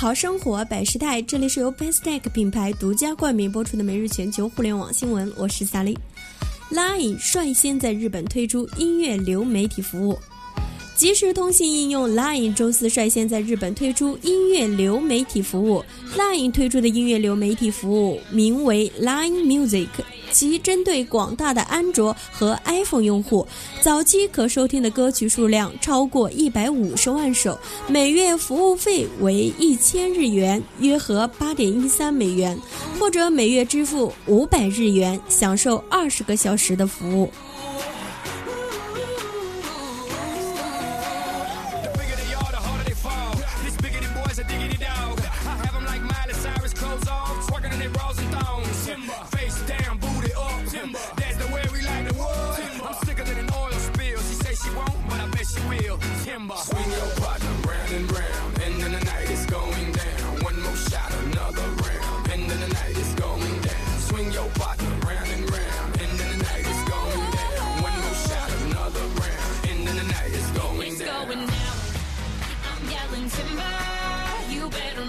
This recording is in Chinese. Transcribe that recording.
好生活百事泰，这里是由 Bestech 品牌独家冠名播出的每日全球互联网新闻，我是萨利。Line 率先在日本推出音乐流媒体服务。即时通信应用 Line 周四率先在日本推出音乐流媒体服务。Line 推出的音乐流媒体服务名为 Line Music。其针对广大的安卓和 iPhone 用户，早期可收听的歌曲数量超过一百五十万首，每月服务费为一千日元，约合八点一三美元，或者每月支付五百日元，享受二十个小时的服务。diggity dog. I have them like Miley Cyrus, clothes off, twerking in their bras and thongs. Timber. Face down, booty up. Timber. That's the way we like the wood. Timber. I'm sicker than an oil spill. She say she won't, but I bet she will. Timber. Swing your partner round and round. And then the night is going down. One more shot, another round. And of the night is going down. Swing your partner round and round. End then the night is going down. One more shot, another round. And then the night is going it's down. Going down. I'm yelling timber. You better